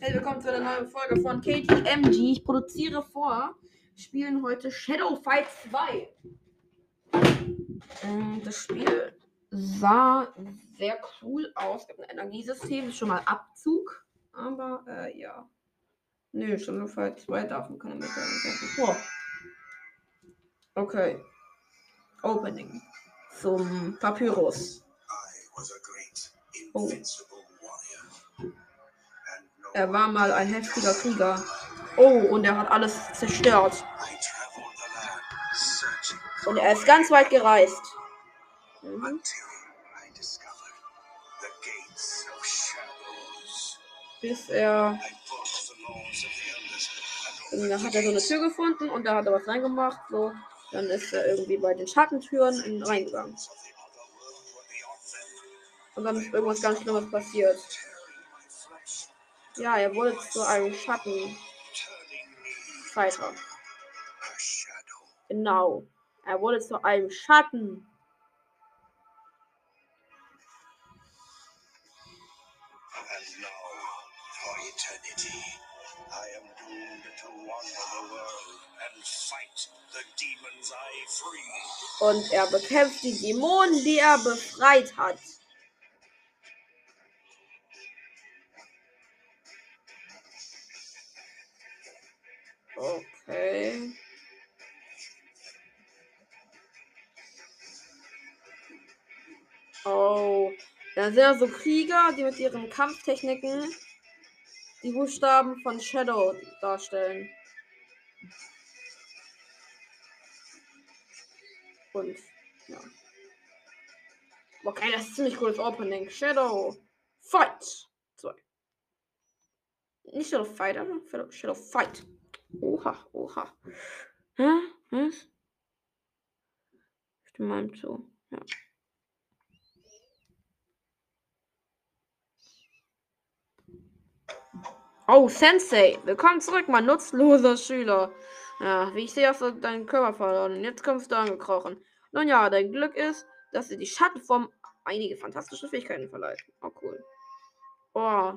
Hey, willkommen zu einer neuen Folge von KTMG. Ich produziere vor, spielen heute Shadow Fight 2. Ähm, Das Spiel sah sehr cool aus. Es gibt ein Energiesystem, ist schon mal Abzug. Aber, äh, ja. Nö, Shadow Fight 2 darf man keine Mechanik vor. Okay. Opening. Zum Papyrus. I was a great, Oh. Er war mal ein heftiger Krieger. Oh, und er hat alles zerstört. Und er ist ganz weit gereist. Mhm. Bis er. Und dann hat er so eine Tür gefunden und da hat er was reingemacht. So. Dann ist er irgendwie bei den Schattentüren in, reingegangen. Und dann ist irgendwas ganz Schlimmes passiert. Ja, er wurde zu einem Schatten. Fighter. Genau. Er wurde zu einem Schatten. Und er bekämpft die Dämonen, die er befreit hat. Okay. Oh. Da sind ja so Krieger, die mit ihren Kampftechniken die Buchstaben von Shadow darstellen. Und, ja. Okay, das ist ziemlich cooles Opening. Shadow Fight 2. Nicht Shadow Fighter, Shadow, Shadow Fight. Oha, oha. Hä? Was? Stimme mal zu. Ja. Oh, Sensei, willkommen zurück, mein nutzloser Schüler. Ja, wie ich sehe, hast du deinen Körper verloren und jetzt kommst du angekrochen. Nun ja, dein Glück ist, dass dir die Schattenform einige fantastische Fähigkeiten verleiht. Oh, cool. Oh.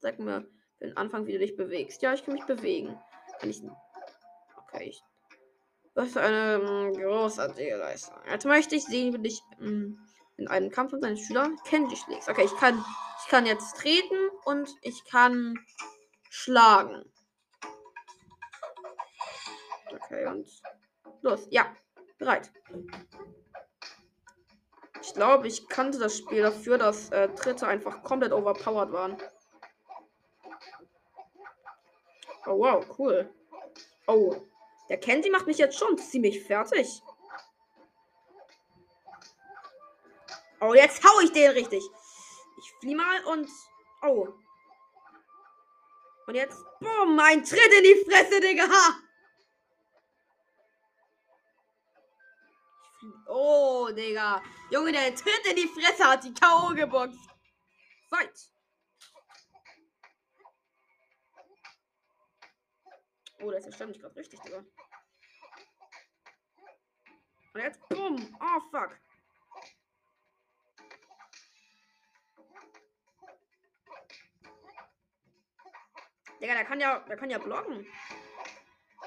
Sag mir, den Anfang, wie du dich bewegst. Ja, ich kann mich bewegen. Kann ich. Okay. Ich... Das ist eine mm, großartige Leistung. Jetzt möchte ich sehen, wie du dich mm, in einem Kampf mit deinen Schülern Kenji schlägst. Okay, ich kann, ich kann jetzt treten und ich kann schlagen. Okay, und los. Ja, bereit. Ich glaube, ich kannte das Spiel dafür, dass äh, Tritte einfach komplett overpowered waren. Oh wow, cool. Oh, der Kenji macht mich jetzt schon ziemlich fertig. Oh, jetzt hau ich den richtig. Ich flieh mal und. Oh. Und jetzt. Boom, ein Tritt in die Fresse, Digga. Oh, Digga. Junge, der Tritt in die Fresse hat die K.O. geboxt. Fight. Oh, der zerstört mich gerade richtig, Digga. Und jetzt. Boom. Oh, fuck. Digga, der kann ja, der kann ja blocken.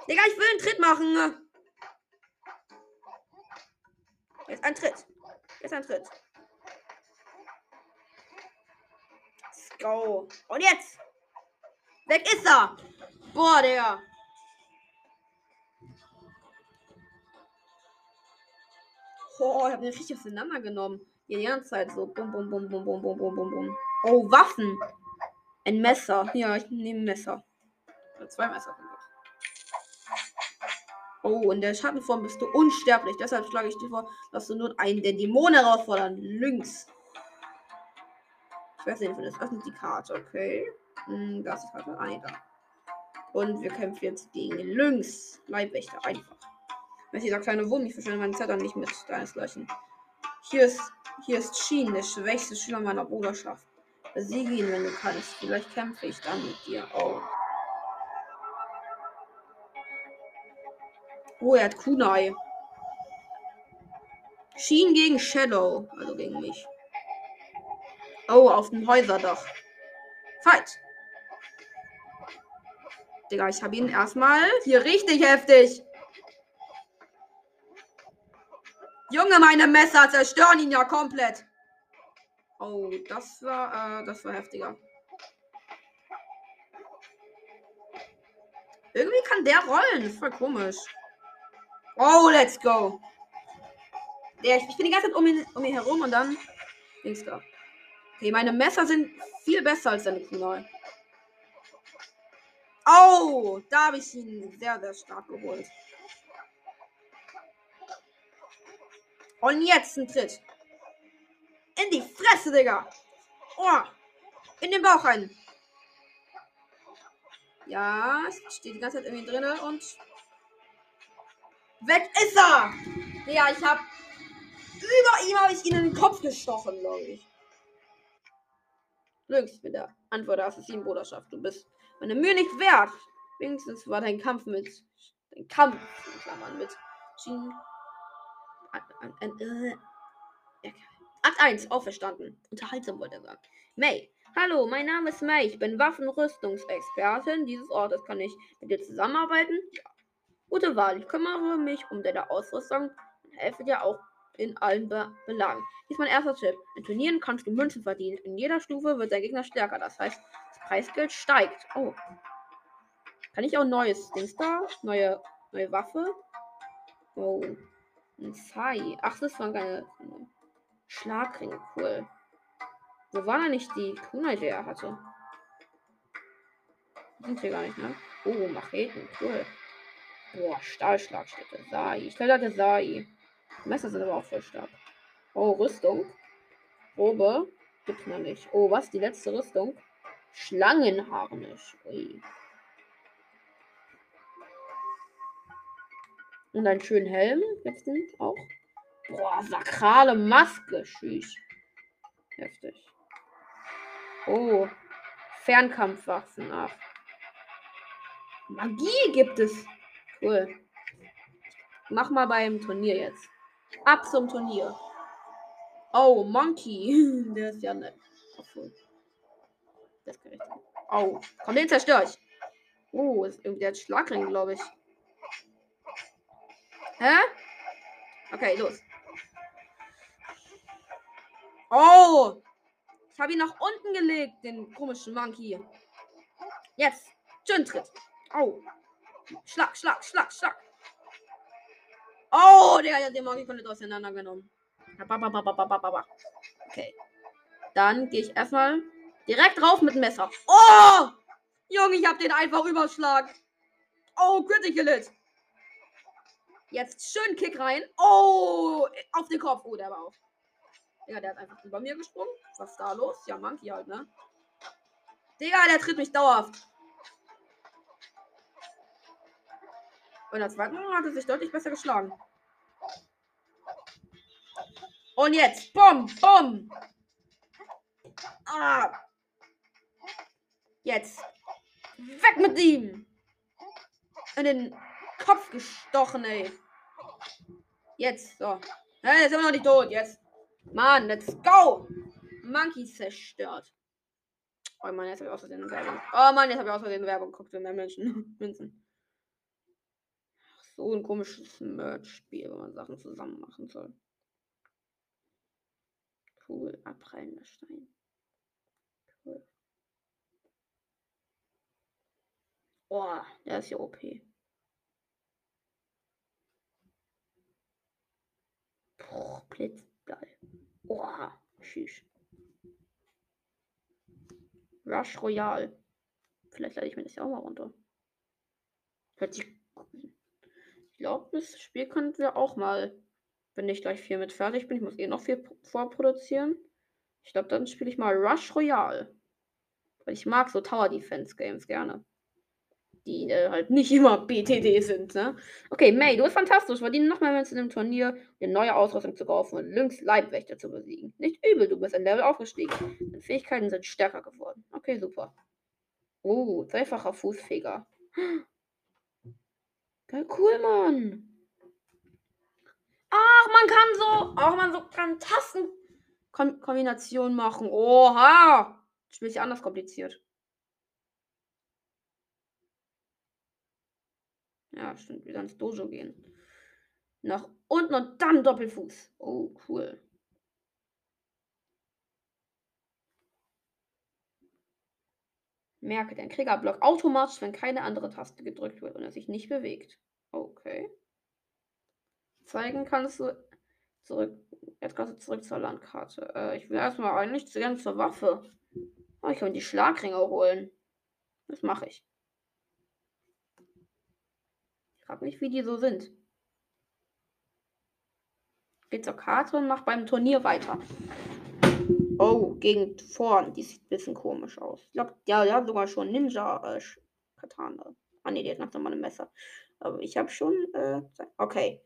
Digga, ich will einen Tritt machen. Jetzt ein Tritt. Jetzt ein Tritt. Let's go. Und jetzt. Weg ist er. Boah, Digga. Oh, ich hab den richtig auseinandergenommen. Hier die ganze Zeit so. Bum, bum, bum, bum, bum, bum, bum, bum, bum. Oh, Waffen. Ein Messer. Ja, ich nehme ein Messer. Oder zwei Messer. Oh, in der Schattenform bist du unsterblich. Deshalb schlage ich dir vor, dass du nun einen der Dämonen herausfordern. Lynx. Ich weiß nicht, das öffnet die Karte, okay. Hm, das ist nee, da. Und wir kämpfen jetzt gegen Lynx. Leibwächter, einfach. Wenn dieser kleine Wurm, ich verschwende meine Zeit dann nicht mit deinesgleichen. Hier ist, hier ist Sheen, der schwächste Schüler meiner Bruderschaft. Besiege ihn, wenn du kannst. Vielleicht kämpfe ich dann mit dir. Oh. Oh, er hat Kunai. Sheen gegen Shadow. Also gegen mich. Oh, auf dem Häuserdach. Fight. Digga, ich habe ihn erstmal hier richtig heftig. Junge, meine Messer zerstören ihn ja komplett. Oh, das war, äh, das war heftiger. Irgendwie kann der rollen. Das ist voll komisch. Oh, let's go. Der, ich, ich bin die ganze Zeit um ihn, um ihn herum und dann. Dings da. Okay, meine Messer sind viel besser als seine Kunal. Oh, da habe ich ihn sehr, sehr stark geholt. Und jetzt ein Tritt. In die Fresse, Digga. Oh. In den Bauch rein. Ja, steht die ganze Zeit irgendwie drin und. Weg ist er! Ja, ich hab. Über ihm habe ich ihn in den Kopf gestochen, glaube ich. Lynx mit der Antwort der Assassin-Bruderschaft. Du bist meine Mühe nicht wert. Wenigstens war dein Kampf mit. Dein Kampf, in Klammern, mit Jean. Akt 1, auferstanden. Unterhaltsam wollte er sagen. May, Hallo, mein Name ist May. Ich bin Waffenrüstungsexpertin dieses Ortes. Kann ich mit dir zusammenarbeiten? Ja. Gute Wahl. Ich kümmere mich um deine Ausrüstung und helfe dir auch in allen Be Belangen. Hier ist mein erster Tipp. In Turnieren kannst du Münzen verdienen. In jeder Stufe wird dein Gegner stärker. Das heißt, das Preisgeld steigt. Oh. Kann ich auch neues Dings da? Neue, neue Waffe? Oh. Ein Sai. Ach, das waren keine Schlagringe. Cool. Wo war denn nicht die Kunai, die er hatte? Sind hier gar nicht, ne? Oh, Macheten, cool. Boah, Stahlschlagstätte. Sai. Ich hatte Sai. Messer sind aber auch voll stark. Oh, Rüstung. Probe. Gibt's noch nicht. Oh, was? Die letzte Rüstung? Schlangenharnisch. Ui. Und einen schönen Helm. Letzten auch. Boah, sakrale Maske. Schüch. Heftig. Oh. Fernkampfwaffen. Ach. Magie gibt es. Cool. Mach mal beim Turnier jetzt. Ab zum Turnier. Oh, Monkey. Der ist ja nett. Das kann ich. Oh. Komm, den zerstöre ich. Oh, ist irgendwie der Schlagring, glaube ich. Hä? Okay, los. Oh! Ich habe ihn nach unten gelegt, den komischen Monkey. Jetzt. Schön Tritt. Au. Schlag, Schlag, Schlag, Schlag. Oh, der hat den Monkey komplett auseinandergenommen. Okay. Dann gehe ich erstmal direkt drauf mit dem Messer. Oh! Junge, ich habe den einfach überschlagen. Oh, Critical Hit. Jetzt schön Kick rein. Oh, auf den Kopf. Oh, der war auf. Digga, der hat einfach über mir gesprungen. Was ist da los? Ja, Monkey halt, ne? Digga, der tritt mich dauerhaft. Und der zweite Mal hat er sich deutlich besser geschlagen. Und jetzt. Bumm, bumm. Ah. Jetzt. Weg mit ihm. In den Kopf gestochen, ey. Jetzt, so. Ja, ist immer noch nicht tot. Jetzt. Mann, let's go! Monkey zerstört. Oh Mann, jetzt habe ich aus Versehen Werbung. Oh Mann, jetzt habe ich aus Versehen Werbung geguckt für mehr Menschen. Münzen. So ein komisches Merch-Spiel, wo man Sachen zusammen machen soll. Cool, abprallender Stein. Cool. Oh, der ist ja OP. Boah, Blitzball. Boah, tschüss. Rush Royal. Vielleicht lade ich mir das ja auch mal runter. Ich glaube, das Spiel könnten wir auch mal, wenn ich gleich viel mit fertig bin. Ich muss eh noch viel vorproduzieren. Ich glaube, dann spiele ich mal Rush Royal. Weil ich mag so Tower Defense Games gerne die äh, halt nicht immer BTD sind. Ne? Okay, May, du bist fantastisch. Verdienen noch mehr Münzen im Turnier, eine neue Ausrüstung zu kaufen und Lynx Leibwächter zu besiegen. Nicht übel, du bist ein Level aufgestiegen. Deine Fähigkeiten sind stärker geworden. Okay, super. Oh, dreifacher Fußfeger. Geil, cool, Mann. Ach, man kann so, auch man so kann Tastenkombinationen machen. Oha. Spiel ist ja anders kompliziert. Ja, stimmt. Wieder ins Dojo gehen. Nach unten und dann Doppelfuß. Oh, cool. Merke den Kriegerblock automatisch, wenn keine andere Taste gedrückt wird und er sich nicht bewegt. Okay. Zeigen kannst du zurück. Jetzt kannst du zurück zur Landkarte. Äh, ich will erstmal eigentlich zu gerne zur Waffe. Oh, ich kann die Schlagringe holen. Das mache ich. Ich frage mich, wie die so sind. Geht zur Karte und macht beim Turnier weiter. Oh, gegen vorn. Die sieht ein bisschen komisch aus. Ich glaube, ja, der hat sogar schon Ninja-Katana. Äh, ah, ne, die hat noch mal ein Messer. Aber ich habe schon. Äh, okay.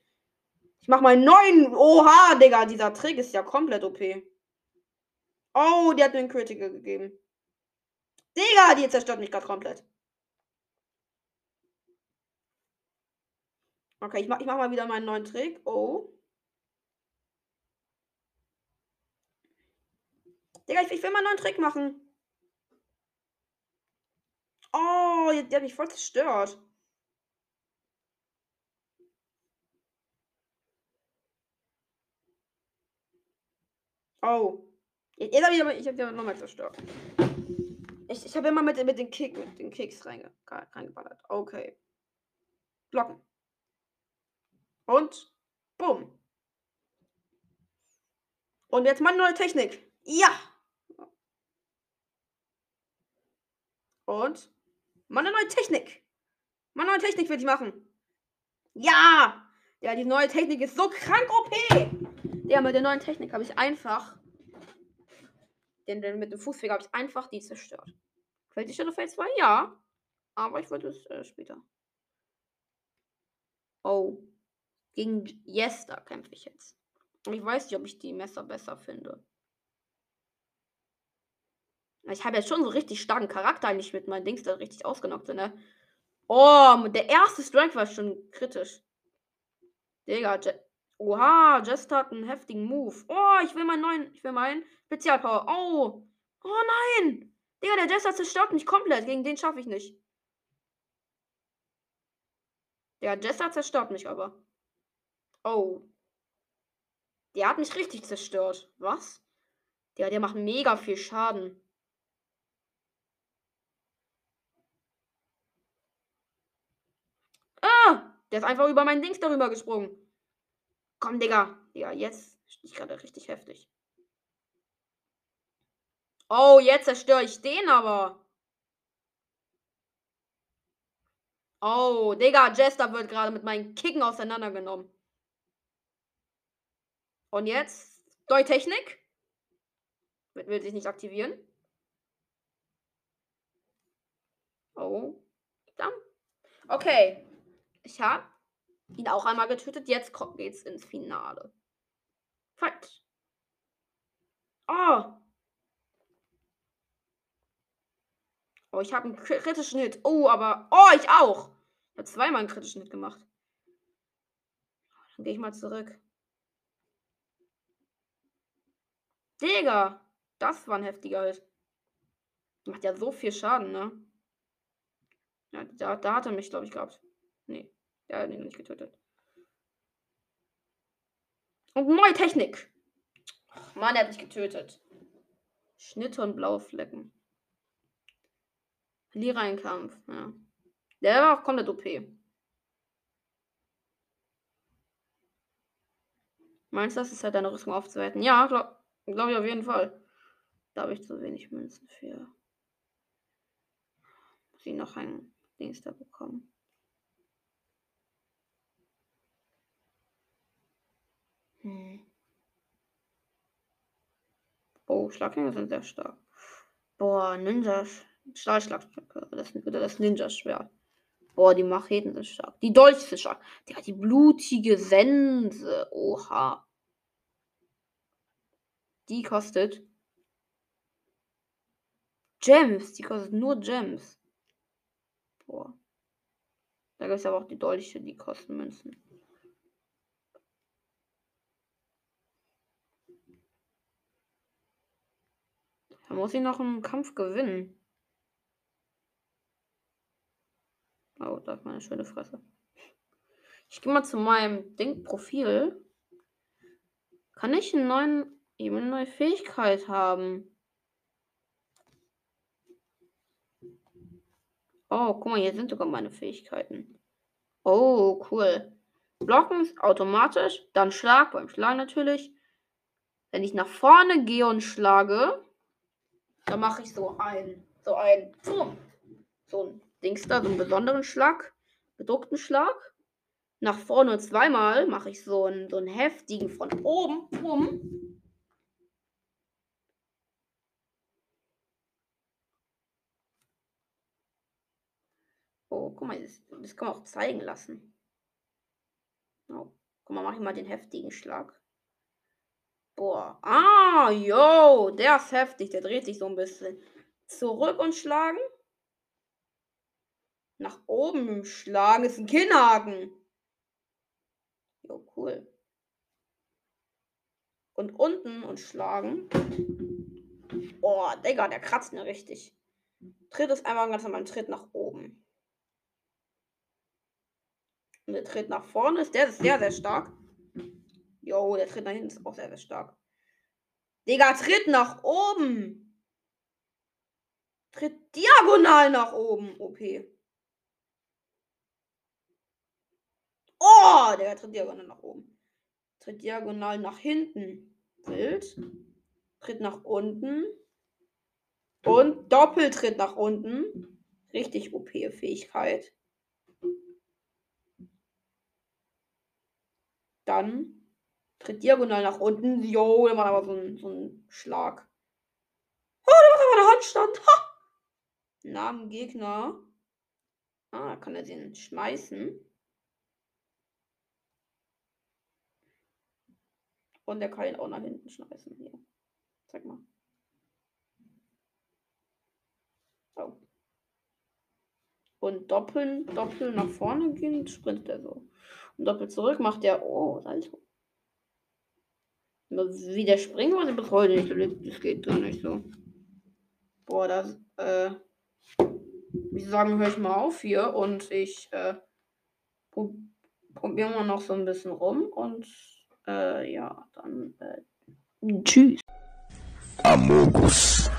Ich mach mal neun. Oha, Digga. Dieser Trick ist ja komplett OP. Oh, die hat mir einen Critical gegeben. Digga, die zerstört mich gerade komplett. Okay, ich mach, ich mach mal wieder meinen neuen Trick. Oh. Digga, ich, ich will mal einen neuen Trick machen. Oh, der hat mich voll zerstört. Oh. Jetzt habe ich aber, ich habe ja nochmal zerstört. Ich, ich habe immer mit, mit den Kick, mit den Kicks reinge, reingeballert. Okay. Blocken. Und bumm. Und jetzt meine neue Technik. Ja. Und meine neue Technik. Meine neue Technik will ich machen. Ja. Ja, die neue Technik ist so krank OP. Ja, mit der neuen Technik habe ich einfach. Den, den mit dem Fußfeger habe ich einfach die zerstört. Fällt die Shadow Fate 2? Ja. Aber ich wollte es äh, später. Oh. Gegen Jester kämpfe ich jetzt. Und ich weiß nicht, ob ich die Messer besser finde. Ich habe jetzt schon so richtig starken Charakter eigentlich mit meinen Dings da richtig ausgenockt sind, ne? Oh, der erste Strike war schon kritisch. Digga, Oha, Jester hat einen heftigen Move. Oh, ich will meinen neuen, ich will meinen Spezialpower. Oh, oh nein. Digga, der Jester zerstört mich komplett. Gegen den schaffe ich nicht. Der Jester zerstört mich aber. Oh. Der hat mich richtig zerstört. Was? Der, der macht mega viel Schaden. Ah! Der ist einfach über mein Dings darüber gesprungen. Komm, Digga. Ja, jetzt ich gerade richtig heftig. Oh, jetzt zerstöre ich den aber. Oh, Digga, Jester wird gerade mit meinen Kicken auseinandergenommen. Und jetzt Deutechnik. Will, sich nicht aktivieren. Oh. Dann. Okay. Ich habe ihn auch einmal getötet. Jetzt geht's ins Finale. Fight. Oh. Oh, ich habe einen kritischen Hit. Oh, aber. Oh, ich auch. Ich habe zweimal einen kritischen Hit gemacht. Dann gehe ich mal zurück. Digga. Das war ein heftiger Hit. Macht ja so viel Schaden, ne? Ja, da, da hat er mich, glaube ich, gehabt. Nee. Der hat ihn nicht getötet. Und neue Technik. Ach, Mann, er hat mich getötet. Schnitte und blaue Flecken. Verliere einen Kampf. Ja. Der war auch komplett OP. Meinst du, das ist halt deine Rüstung aufzuwerten? Ja, glaube glaub ich auf jeden Fall. Da habe ich zu wenig Münzen für. Muss ich noch ein Dings da bekommen? Hm. Oh, Schlaghänger sind sehr stark. Boah, Ninja. Stahlschlagstücke. Das, das Ninja-Schwert. Boah, die Macheten sind stark. Die Dolche sind stark. Der die blutige Sense. Oha. Die kostet. Gems. Die kostet nur Gems. Boah. Da gibt es aber auch die Dolche, die kosten Münzen. Da muss ich noch einen Kampf gewinnen. Oh, da ist meine schöne Fresse. Ich gehe mal zu meinem Ding-Profil. Kann ich einen neuen, eben eine neue Fähigkeit haben? Oh, guck mal, hier sind sogar meine Fähigkeiten. Oh, cool. Blocken ist automatisch, dann Schlag beim Schlagen natürlich. Wenn ich nach vorne gehe und schlage, dann mache ich so ein, so ein, so, ein Dings da, so einen besonderen Schlag, gedruckten Schlag. Nach vorne zweimal mache ich so einen, so einen heftigen von oben, um. Guck mal, das, das kann man auch zeigen lassen. Oh, guck mal, mache ich mal den heftigen Schlag. Boah. Ah, yo, der ist heftig. Der dreht sich so ein bisschen. Zurück und schlagen. Nach oben schlagen ist ein Kinnhaken. Jo, cool. Und unten und schlagen. Oh, Digga, der kratzt mir richtig. Tritt ist einfach ganz normal Tritt nach oben. Der Tritt nach vorne ist, der ist sehr, sehr stark. Jo, der Tritt nach hinten ist auch sehr, sehr stark. Digga, Tritt nach oben. Tritt diagonal nach oben, OP. Oh, der tritt diagonal nach oben. Tritt diagonal nach hinten. Wild. Tritt nach unten. Und Doppeltritt nach unten. Richtig OP-Fähigkeit. Dann tritt diagonal nach unten. Jo, der macht aber so einen, so einen Schlag. Oh, der macht aber einen Handstand. Ha! Namen Gegner. Ah, kann er den schmeißen. Und der kann ihn auch nach hinten schmeißen. Hier. Zeig mal. So. Und doppeln, doppeln nach vorne gehen, sprintet er so. Und doppelt zurück macht er, oh, Salto. Wie der springen wollte, bis heute nicht. Das geht doch nicht so. Boah, das, äh, wie sagen, höre ich mal auf hier und ich, äh, probieren wir noch so ein bisschen rum und äh, ja, dann äh, tschüss. Amogus.